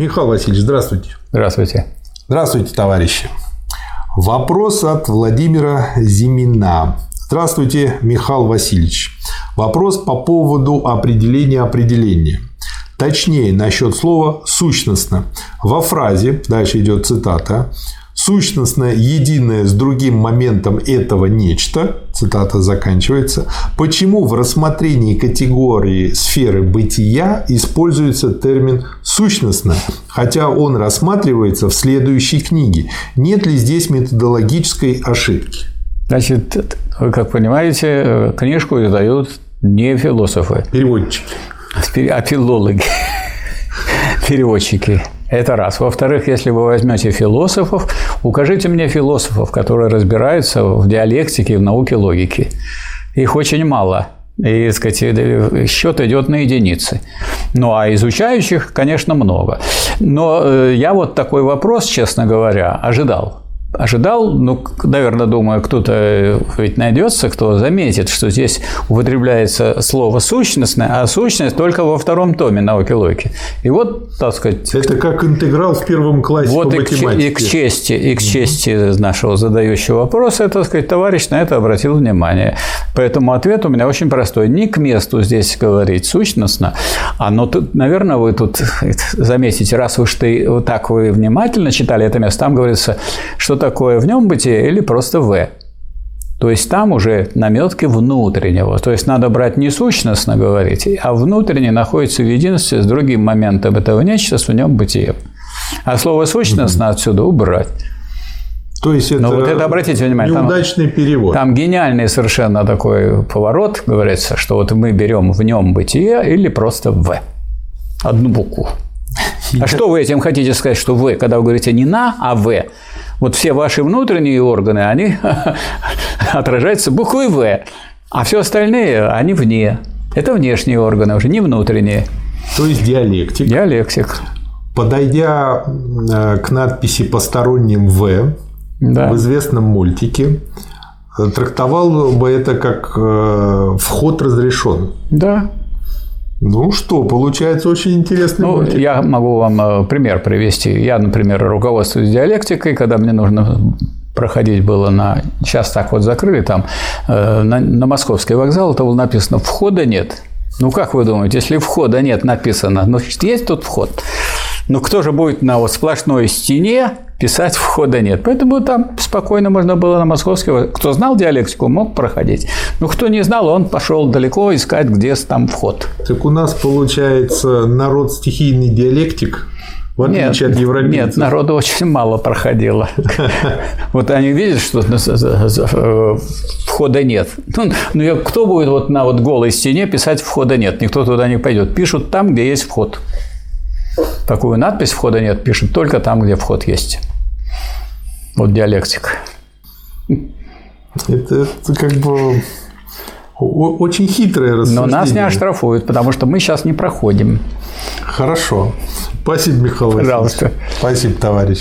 Михаил Васильевич, здравствуйте. Здравствуйте. Здравствуйте, товарищи. Вопрос от Владимира Зимина. Здравствуйте, Михаил Васильевич. Вопрос по поводу определения определения. Точнее, насчет слова «сущностно». Во фразе, дальше идет цитата, сущностное единое с другим моментом этого нечто, цитата заканчивается, почему в рассмотрении категории сферы бытия используется термин «сущностно», хотя он рассматривается в следующей книге. Нет ли здесь методологической ошибки? Значит, вы как понимаете, книжку издают не философы. Переводчики. А филологи. Переводчики. Это раз. Во-вторых, если вы возьмете философов, укажите мне философов, которые разбираются в диалектике и в науке логики. Их очень мало. И, сказать, счет идет на единицы. Ну, а изучающих, конечно, много. Но э, я вот такой вопрос, честно говоря, ожидал ожидал, ну, наверное, думаю, кто-то ведь найдется, кто заметит, что здесь употребляется слово сущностное, а сущность только во втором томе науки логики. И вот, так сказать... Это как интеграл в первом классе вот по и математике. К, и к чести, и к чести нашего задающего вопроса, так сказать, товарищ на это обратил внимание. Поэтому ответ у меня очень простой. Не к месту здесь говорить сущностно, а но тут, наверное, вы тут заметите, раз уж ты вот так вы внимательно читали это место, там говорится, что такое в нем бытие или просто в. То есть там уже наметки внутреннего. То есть надо брать не сущностно говорить, а внутренне находится в единстве с другим моментом этого нечто в нем бытие. А слово сущностно отсюда убрать. То есть это, Но вот это обратите внимание, неудачный там, перевод. Там гениальный совершенно такой поворот, говорится, что вот мы берем в нем бытие или просто в. Одну букву. А что вы этим хотите сказать, что вы, когда вы говорите не на, а в? Вот все ваши внутренние органы, они отражаются буквой В, а все остальные, они вне. Это внешние органы уже, не внутренние. То есть диалектик. Диалектик. Подойдя э, к надписи «посторонним В» Да. в известном мультике, э, трактовал бы это как э, вход разрешен. Да. Ну что, получается очень интересный Ну, мультик. я могу вам э, пример привести. Я, например, руководствуюсь диалектикой, когда мне нужно проходить было на... Сейчас так вот закрыли там, э, на, на Московский вокзал, это было написано «входа нет». Ну, как вы думаете, если входа нет написано, ну, значит, есть тут вход. Но кто же будет на вот сплошной стене писать входа нет. Поэтому там спокойно можно было на московский. Кто знал диалектику, мог проходить. Но кто не знал, он пошел далеко искать, где там вход. Так у нас получается народ стихийный диалектик, в отличие Нет, от европейцев. нет, народу очень мало проходило. Вот они видят, что э, входа нет. Ну, ну, кто будет вот на вот голой стене писать входа нет? Никто туда не пойдет. Пишут там, где есть вход. Такую надпись входа нет пишут только там, где вход есть. Вот диалектик. Это, это как бы очень хитрое Но рассуждение. нас не оштрафуют, потому что мы сейчас не проходим. Хорошо. Спасибо, Михаил Васильевич. Пожалуйста. Спасибо, товарищ.